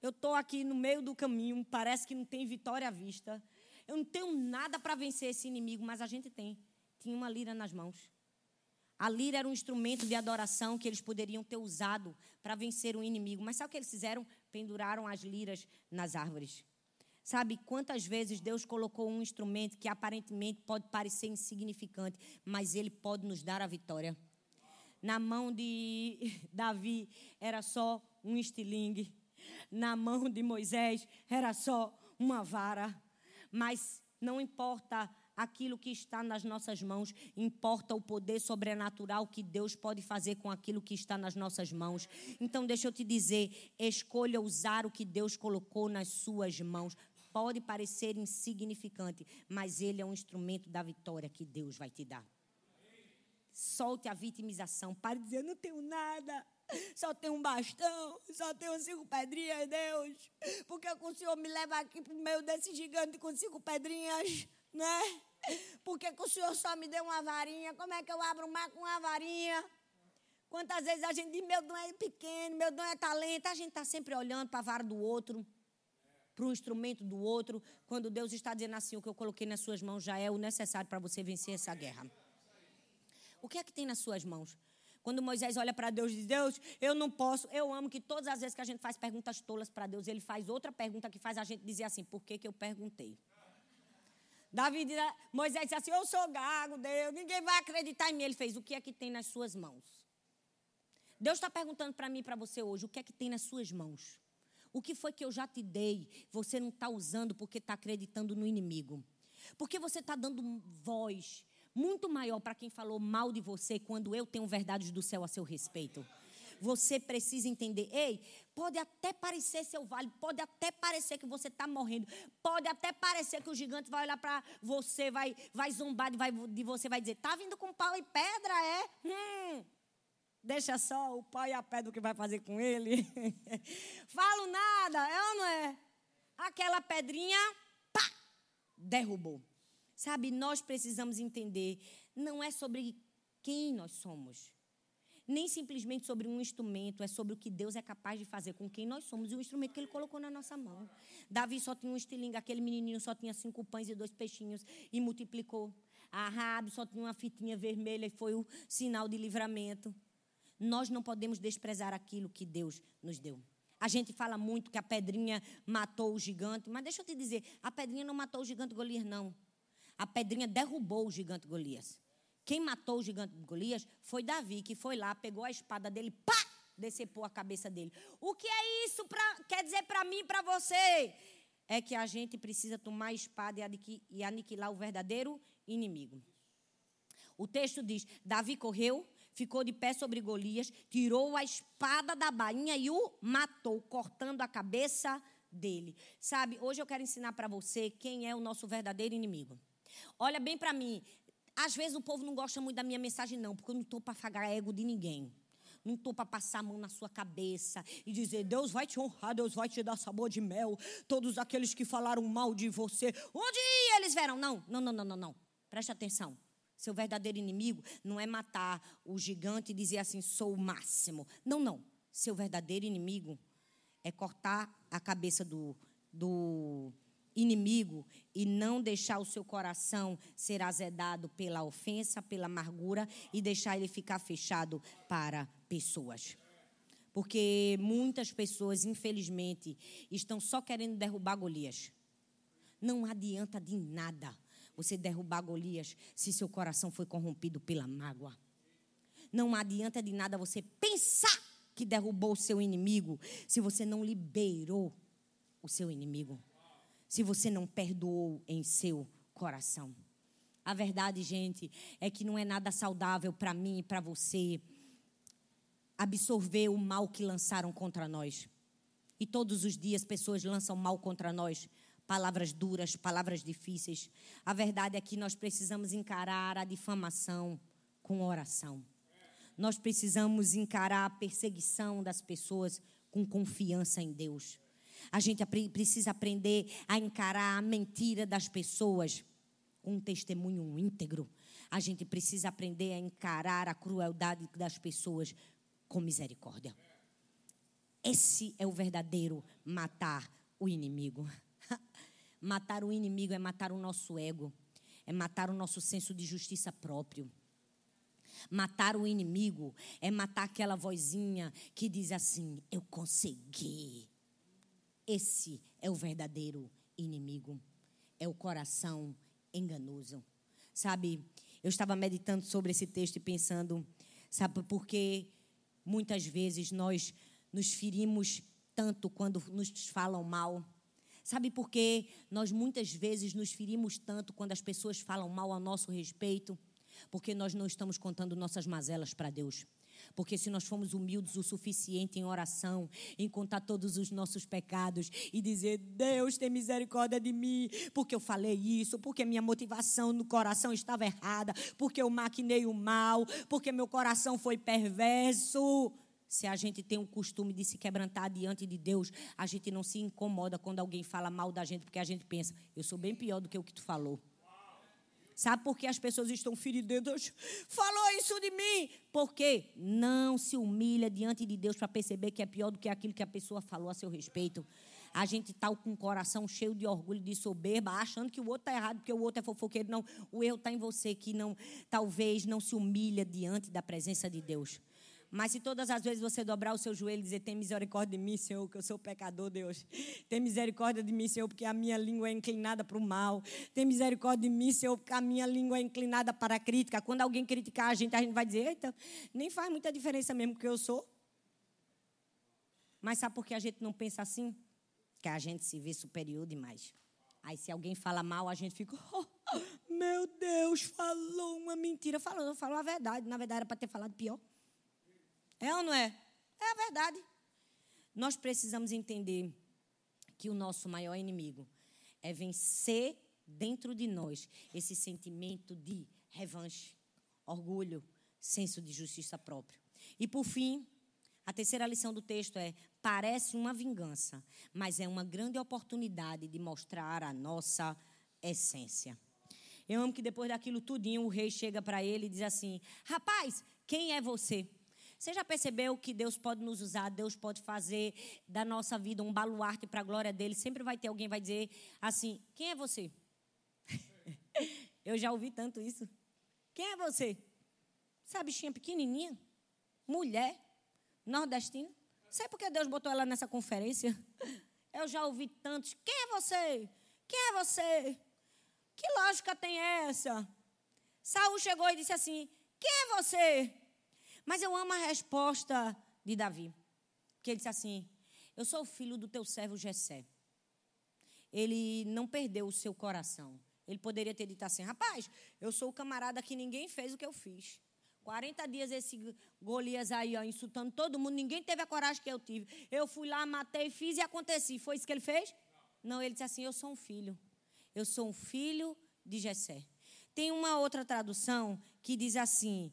Eu estou aqui no meio do caminho, parece que não tem vitória à vista. Eu não tenho nada para vencer esse inimigo, mas a gente tem. Tinha uma lira nas mãos. A lira era um instrumento de adoração que eles poderiam ter usado para vencer o inimigo. Mas sabe o que eles fizeram? Penduraram as liras nas árvores. Sabe quantas vezes Deus colocou um instrumento que aparentemente pode parecer insignificante, mas ele pode nos dar a vitória? Na mão de Davi era só um estilingue. Na mão de Moisés era só uma vara. Mas não importa aquilo que está nas nossas mãos, importa o poder sobrenatural que Deus pode fazer com aquilo que está nas nossas mãos. Então, deixa eu te dizer: escolha usar o que Deus colocou nas suas mãos. Pode parecer insignificante, mas ele é um instrumento da vitória que Deus vai te dar. Solte a vitimização. Pare de dizer: não tenho nada. Só tenho um bastão, só tenho cinco pedrinhas, Deus. Por que o Senhor me leva aqui para o meio desse gigante com cinco pedrinhas, né? Por que, que o Senhor só me deu uma varinha? Como é que eu abro o mar com uma varinha? Quantas vezes a gente diz, meu dom é pequeno, meu dom é talento. A gente está sempre olhando para a vara do outro, para o instrumento do outro, quando Deus está dizendo assim, o que eu coloquei nas suas mãos já é o necessário para você vencer essa guerra. O que é que tem nas suas mãos? Quando Moisés olha para Deus e diz: Deus, eu não posso. Eu amo que todas as vezes que a gente faz perguntas tolas para Deus, ele faz outra pergunta que faz a gente dizer assim: por que, que eu perguntei? Davi, Moisés disse assim: Eu sou gago, Deus, ninguém vai acreditar em mim. Ele fez: O que é que tem nas suas mãos? Deus está perguntando para mim e para você hoje: O que é que tem nas suas mãos? O que foi que eu já te dei? Você não está usando porque está acreditando no inimigo. Porque você está dando voz muito maior para quem falou mal de você quando eu tenho verdades do céu a seu respeito. Você precisa entender, ei, pode até parecer seu vale, pode até parecer que você está morrendo, pode até parecer que o gigante vai olhar para você, vai, vai zombar de, vai, de você, vai dizer, tá vindo com pau e pedra, é? Hum, deixa só o pau e a pedra o que vai fazer com ele. Falo nada, é ou não é? Aquela pedrinha, pá, derrubou. Sabe, nós precisamos entender, não é sobre quem nós somos. Nem simplesmente sobre um instrumento, é sobre o que Deus é capaz de fazer com quem nós somos e o instrumento que Ele colocou na nossa mão. Davi só tinha um estilingue, aquele menininho só tinha cinco pães e dois peixinhos e multiplicou. A Rabi só tinha uma fitinha vermelha e foi o sinal de livramento. Nós não podemos desprezar aquilo que Deus nos deu. A gente fala muito que a pedrinha matou o gigante, mas deixa eu te dizer, a pedrinha não matou o gigante Golias, não a pedrinha derrubou o gigante Golias. Quem matou o gigante Golias foi Davi, que foi lá, pegou a espada dele, pá, decepou a cabeça dele. O que é isso pra, quer dizer para mim e para você? É que a gente precisa tomar a espada e aniquilar o verdadeiro inimigo. O texto diz: Davi correu, ficou de pé sobre Golias, tirou a espada da bainha e o matou, cortando a cabeça dele. Sabe, hoje eu quero ensinar para você quem é o nosso verdadeiro inimigo. Olha bem para mim. Às vezes o povo não gosta muito da minha mensagem, não, porque eu não estou para afagar ego de ninguém. Não estou para passar a mão na sua cabeça e dizer, Deus vai te honrar, Deus vai te dar sabor de mel. Todos aqueles que falaram mal de você, onde eles verão? Não, não, não, não, não, não. Preste atenção. Seu verdadeiro inimigo não é matar o gigante e dizer assim, sou o máximo. Não, não. Seu verdadeiro inimigo é cortar a cabeça do, do inimigo e não deixar o seu coração ser azedado pela ofensa, pela amargura e deixar ele ficar fechado para pessoas. Porque muitas pessoas, infelizmente, estão só querendo derrubar Golias. Não adianta de nada você derrubar Golias se seu coração foi corrompido pela mágoa. Não adianta de nada você pensar que derrubou o seu inimigo se você não liberou o seu inimigo se você não perdoou em seu coração. A verdade, gente, é que não é nada saudável para mim e para você absorver o mal que lançaram contra nós. E todos os dias pessoas lançam mal contra nós, palavras duras, palavras difíceis. A verdade é que nós precisamos encarar a difamação com oração. Nós precisamos encarar a perseguição das pessoas com confiança em Deus. A gente precisa aprender a encarar a mentira das pessoas com um testemunho íntegro. A gente precisa aprender a encarar a crueldade das pessoas com misericórdia. Esse é o verdadeiro matar o inimigo. Matar o inimigo é matar o nosso ego, é matar o nosso senso de justiça próprio. Matar o inimigo é matar aquela vozinha que diz assim: Eu consegui, esse é o verdadeiro inimigo. É o coração enganoso. Sabe, eu estava meditando sobre esse texto e pensando, sabe, porque muitas vezes nós nos ferimos tanto quando nos falam mal. Sabe por que nós muitas vezes nos ferimos tanto quando as pessoas falam mal a nosso respeito? Porque nós não estamos contando nossas mazelas para Deus. Porque se nós formos humildes o suficiente em oração, em contar todos os nossos pecados e dizer: Deus, tem misericórdia de mim, porque eu falei isso, porque minha motivação no coração estava errada, porque eu maquinei o mal, porque meu coração foi perverso. Se a gente tem o costume de se quebrantar diante de Deus, a gente não se incomoda quando alguém fala mal da gente, porque a gente pensa: eu sou bem pior do que o que tu falou. Sabe por que as pessoas estão feridas? Falou isso de mim. Porque não se humilha diante de Deus para perceber que é pior do que aquilo que a pessoa falou a seu respeito. A gente está com o coração cheio de orgulho, de soberba, achando que o outro está errado, porque o outro é fofoqueiro. Não, o erro está em você, que não, talvez não se humilha diante da presença de Deus. Mas se todas as vezes você dobrar o seu joelho e dizer: Tem misericórdia de mim, Senhor, que eu sou pecador, Deus. Tem misericórdia de mim, Senhor, porque a minha língua é inclinada para o mal. Tem misericórdia de mim, Senhor, porque a minha língua é inclinada para a crítica. Quando alguém criticar a gente, a gente vai dizer: Eita, nem faz muita diferença mesmo que eu sou. Mas sabe por que a gente não pensa assim? Que a gente se vê superior demais. Aí se alguém fala mal, a gente fica, oh, meu Deus, falou uma mentira. Falou, falou a verdade. Na verdade, era para ter falado pior. É ou não é? É a verdade. Nós precisamos entender que o nosso maior inimigo é vencer dentro de nós esse sentimento de revanche, orgulho, senso de justiça própria. E por fim, a terceira lição do texto é: parece uma vingança, mas é uma grande oportunidade de mostrar a nossa essência. Eu amo que depois daquilo tudinho o rei chega para ele e diz assim: Rapaz, quem é você? Você já percebeu que Deus pode nos usar, Deus pode fazer da nossa vida um baluarte para a glória dele? Sempre vai ter alguém que vai dizer assim: Quem é você? Eu já ouvi tanto isso. Quem é você? Essa bichinha pequenininha, mulher, nordestina. Sei porque Deus botou ela nessa conferência. Eu já ouvi tantos. Quem é você? Quem é você? Que lógica tem essa? Saul chegou e disse assim: Quem é você? Mas eu amo a resposta de Davi. Que ele disse assim: Eu sou o filho do teu servo Jessé. Ele não perdeu o seu coração. Ele poderia ter dito assim: Rapaz, eu sou o camarada que ninguém fez o que eu fiz. 40 dias esse Golias aí, ó, insultando todo mundo. Ninguém teve a coragem que eu tive. Eu fui lá, matei, fiz e aconteci. Foi isso que ele fez? Não, ele disse assim: Eu sou um filho. Eu sou um filho de Jessé. Tem uma outra tradução que diz assim: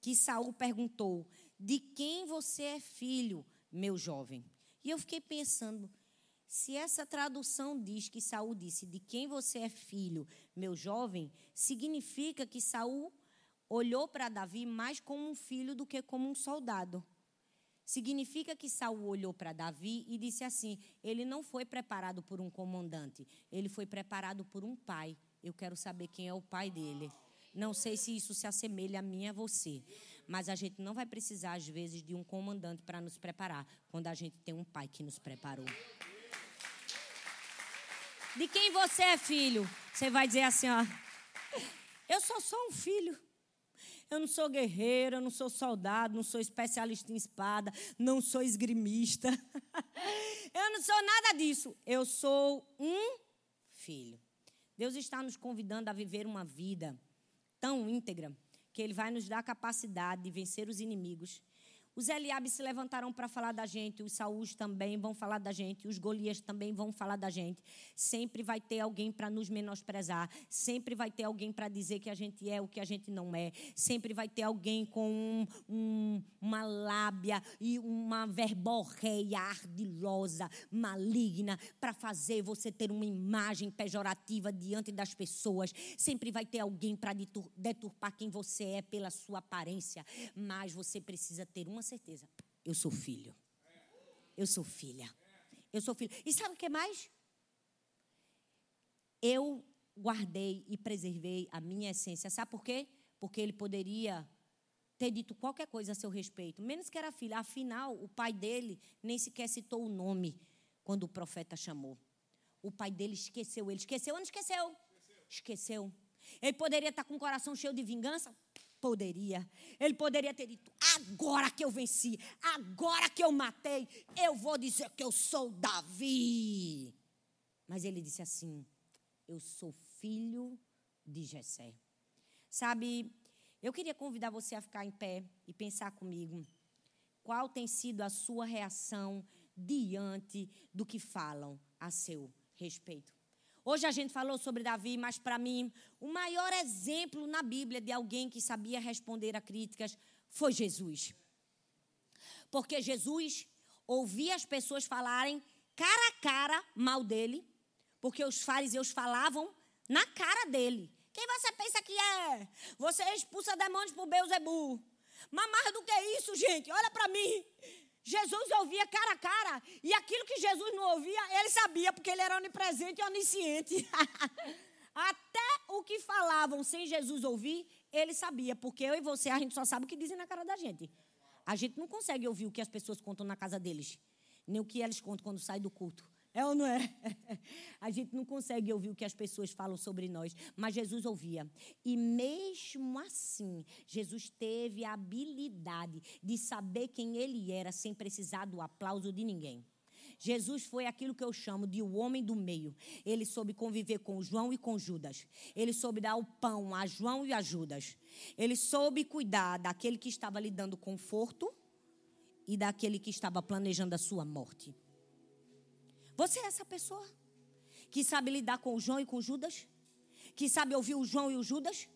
que Saul perguntou: De quem você é filho, meu jovem? E eu fiquei pensando, se essa tradução diz que Saul disse: De quem você é filho, meu jovem, significa que Saul olhou para Davi mais como um filho do que como um soldado. Significa que Saul olhou para Davi e disse assim: ele não foi preparado por um comandante, ele foi preparado por um pai. Eu quero saber quem é o pai dele. Não sei se isso se assemelha a mim e a você, mas a gente não vai precisar, às vezes, de um comandante para nos preparar, quando a gente tem um pai que nos preparou. De quem você é filho? Você vai dizer assim: ó, eu sou só um filho. Eu não sou guerreiro, eu não sou soldado, não sou especialista em espada, não sou esgrimista. eu não sou nada disso. Eu sou um filho. Deus está nos convidando a viver uma vida tão íntegra que Ele vai nos dar a capacidade de vencer os inimigos os Eliabes se levantaram para falar da gente, os Saús também vão falar da gente, os Golias também vão falar da gente. Sempre vai ter alguém para nos menosprezar, sempre vai ter alguém para dizer que a gente é o que a gente não é, sempre vai ter alguém com um, um, uma lábia e uma verborreia ardilosa, maligna, para fazer você ter uma imagem pejorativa diante das pessoas. Sempre vai ter alguém para deturpar quem você é pela sua aparência, mas você precisa ter uma certeza. Eu sou filho. Eu sou filha. Eu sou filho. E sabe o que mais? Eu guardei e preservei a minha essência. Sabe por quê? Porque ele poderia ter dito qualquer coisa a seu respeito, menos que era filho. Afinal, o pai dele nem sequer citou o nome quando o profeta chamou. O pai dele esqueceu ele. Esqueceu ou não esqueceu? Esqueceu. esqueceu. Ele poderia estar com o coração cheio de vingança? Poderia. Ele poderia ter dito: agora que eu venci, agora que eu matei, eu vou dizer que eu sou Davi. Mas ele disse assim: eu sou filho de Jessé. Sabe, eu queria convidar você a ficar em pé e pensar comigo. Qual tem sido a sua reação diante do que falam a seu respeito? Hoje a gente falou sobre Davi, mas para mim, o maior exemplo na Bíblia de alguém que sabia responder a críticas foi Jesus. Porque Jesus ouvia as pessoas falarem cara a cara mal dele, porque os fariseus falavam na cara dele. Quem você pensa que é? Você expulsa demônios por Beuzebu. Mas mais do que isso, gente, olha para mim. Jesus ouvia cara a cara. E aquilo que Jesus não ouvia, ele sabia, porque ele era onipresente e onisciente. Até o que falavam sem Jesus ouvir, ele sabia. Porque eu e você, a gente só sabe o que dizem na cara da gente. A gente não consegue ouvir o que as pessoas contam na casa deles, nem o que eles contam quando saem do culto. É ou não é? A gente não consegue ouvir o que as pessoas falam sobre nós, mas Jesus ouvia. E mesmo assim, Jesus teve a habilidade de saber quem ele era sem precisar do aplauso de ninguém. Jesus foi aquilo que eu chamo de o homem do meio. Ele soube conviver com João e com Judas. Ele soube dar o pão a João e a Judas. Ele soube cuidar daquele que estava lhe dando conforto e daquele que estava planejando a sua morte. Você é essa pessoa que sabe lidar com o João e com o Judas? Que sabe ouvir o João e o Judas?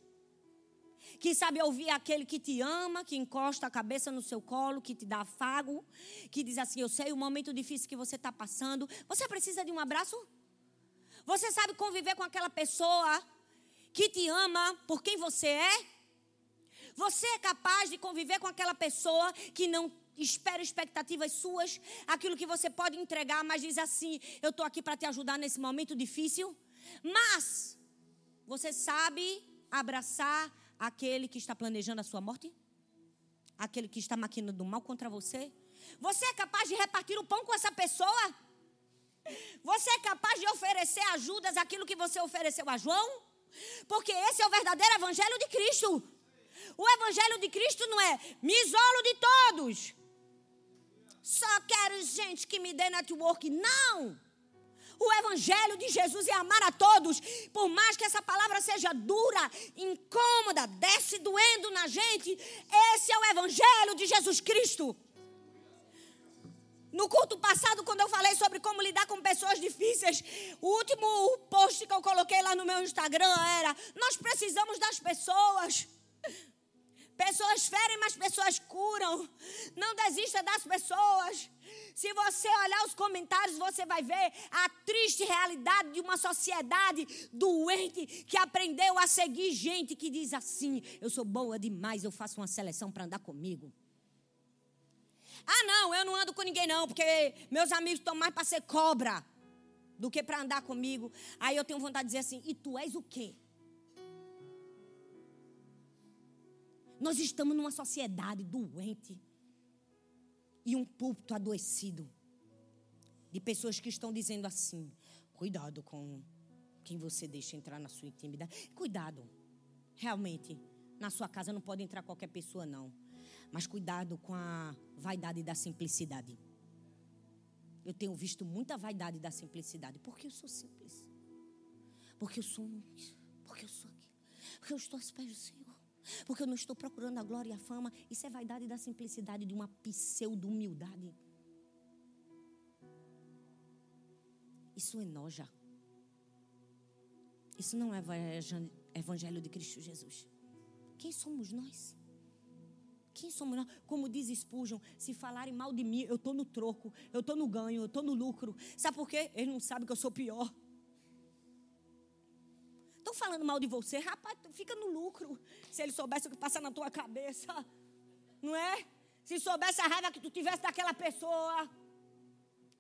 Que sabe ouvir aquele que te ama, que encosta a cabeça no seu colo, que te dá afago, que diz assim: Eu sei o momento difícil que você está passando. Você precisa de um abraço? Você sabe conviver com aquela pessoa que te ama por quem você é? Você é capaz de conviver com aquela pessoa que não espera expectativas suas, aquilo que você pode entregar, mas diz assim: Eu estou aqui para te ajudar nesse momento difícil. Mas você sabe abraçar aquele que está planejando a sua morte? Aquele que está maquinando mal contra você? Você é capaz de repartir o pão com essa pessoa? Você é capaz de oferecer ajudas aquilo que você ofereceu a João? Porque esse é o verdadeiro evangelho de Cristo. O evangelho de Cristo não é me isolo de todos. Só quero gente que me dê network. Não! O evangelho de Jesus é amar a todos, por mais que essa palavra seja dura, incômoda, desce doendo na gente, esse é o evangelho de Jesus Cristo. No culto passado, quando eu falei sobre como lidar com pessoas difíceis, o último post que eu coloquei lá no meu Instagram era: Nós precisamos das pessoas. Pessoas ferem, mas pessoas curam. Não desista das pessoas. Se você olhar os comentários, você vai ver a triste realidade de uma sociedade doente que aprendeu a seguir gente que diz assim: Eu sou boa demais, eu faço uma seleção para andar comigo. Ah, não, eu não ando com ninguém, não, porque meus amigos estão mais para ser cobra do que para andar comigo. Aí eu tenho vontade de dizer assim: e tu és o quê? Nós estamos numa sociedade doente e um púlpito adoecido de pessoas que estão dizendo assim: cuidado com quem você deixa entrar na sua intimidade. Cuidado, realmente, na sua casa não pode entrar qualquer pessoa, não. Mas cuidado com a vaidade da simplicidade. Eu tenho visto muita vaidade da simplicidade. Porque eu sou simples. Porque eu sou porque eu sou aqui. Porque eu estou aos pés do Senhor. Porque eu não estou procurando a glória e a fama. Isso é vaidade da simplicidade de uma pseudo-humildade. Isso enoja. Isso não é evangelho de Cristo Jesus. Quem somos nós? Quem somos nós? Como diz Spurgeon, se falarem mal de mim, eu estou no troco, eu estou no ganho, eu estou no lucro. Sabe por quê? Eles não sabem que eu sou pior. Estão falando mal de você, rapaz, fica no lucro. Se ele soubesse o que passa na tua cabeça, não é? Se soubesse a raiva que tu tivesse daquela pessoa,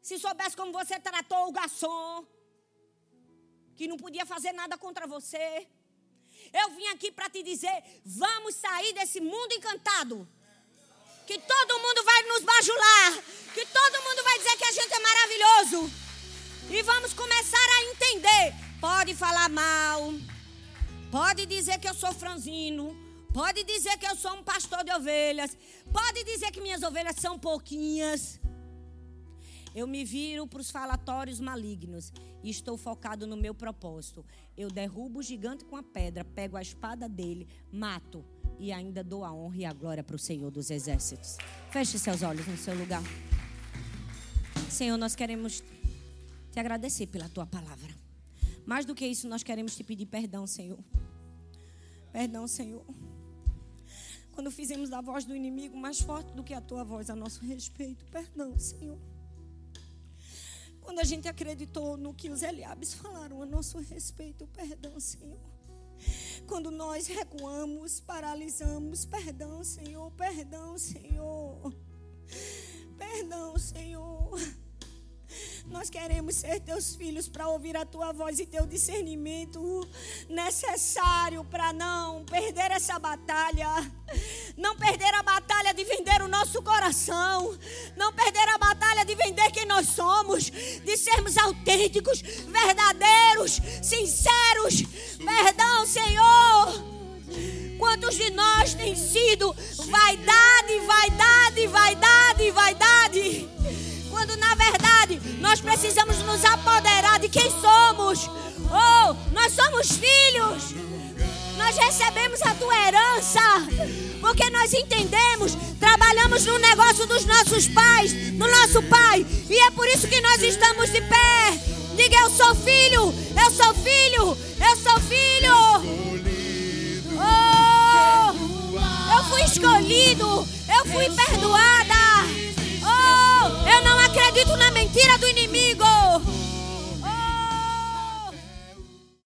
se soubesse como você tratou o garçom, que não podia fazer nada contra você. Eu vim aqui para te dizer: vamos sair desse mundo encantado. Que todo mundo vai nos bajular. Que todo mundo vai dizer que a gente é maravilhoso. E vamos começar a entender. Pode falar mal. Pode dizer que eu sou franzino. Pode dizer que eu sou um pastor de ovelhas. Pode dizer que minhas ovelhas são pouquinhas. Eu me viro para os falatórios malignos e estou focado no meu propósito. Eu derrubo o gigante com a pedra, pego a espada dele, mato e ainda dou a honra e a glória para o Senhor dos Exércitos. Feche seus olhos no seu lugar. Senhor, nós queremos te agradecer pela tua palavra. Mais do que isso, nós queremos te pedir perdão, Senhor. Perdão, Senhor. Quando fizemos a voz do inimigo mais forte do que a tua voz a nosso respeito. Perdão, Senhor. Quando a gente acreditou no que os Eliabes falaram a nosso respeito, perdão, Senhor. Quando nós recuamos, paralisamos, perdão, Senhor, perdão, Senhor. Perdão, Senhor. Nós queremos ser teus filhos para ouvir a tua voz e teu discernimento necessário para não perder essa batalha. Não perder a batalha de vender o nosso coração. Não perder a batalha de vender quem nós somos. De sermos autênticos, verdadeiros, sinceros. Perdão, Senhor. Quantos de nós tem sido vaidade, vaidade, vaidade, vaidade? Nós precisamos nos apoderar de quem somos. Oh, nós somos filhos. Nós recebemos a tua herança. Porque nós entendemos, trabalhamos no negócio dos nossos pais, do nosso pai. E é por isso que nós estamos de pé. Diga, eu sou filho, eu sou filho, eu sou filho. Oh, eu fui escolhido, eu fui perdoado. Oh, eu não acredito na mentira do inimigo.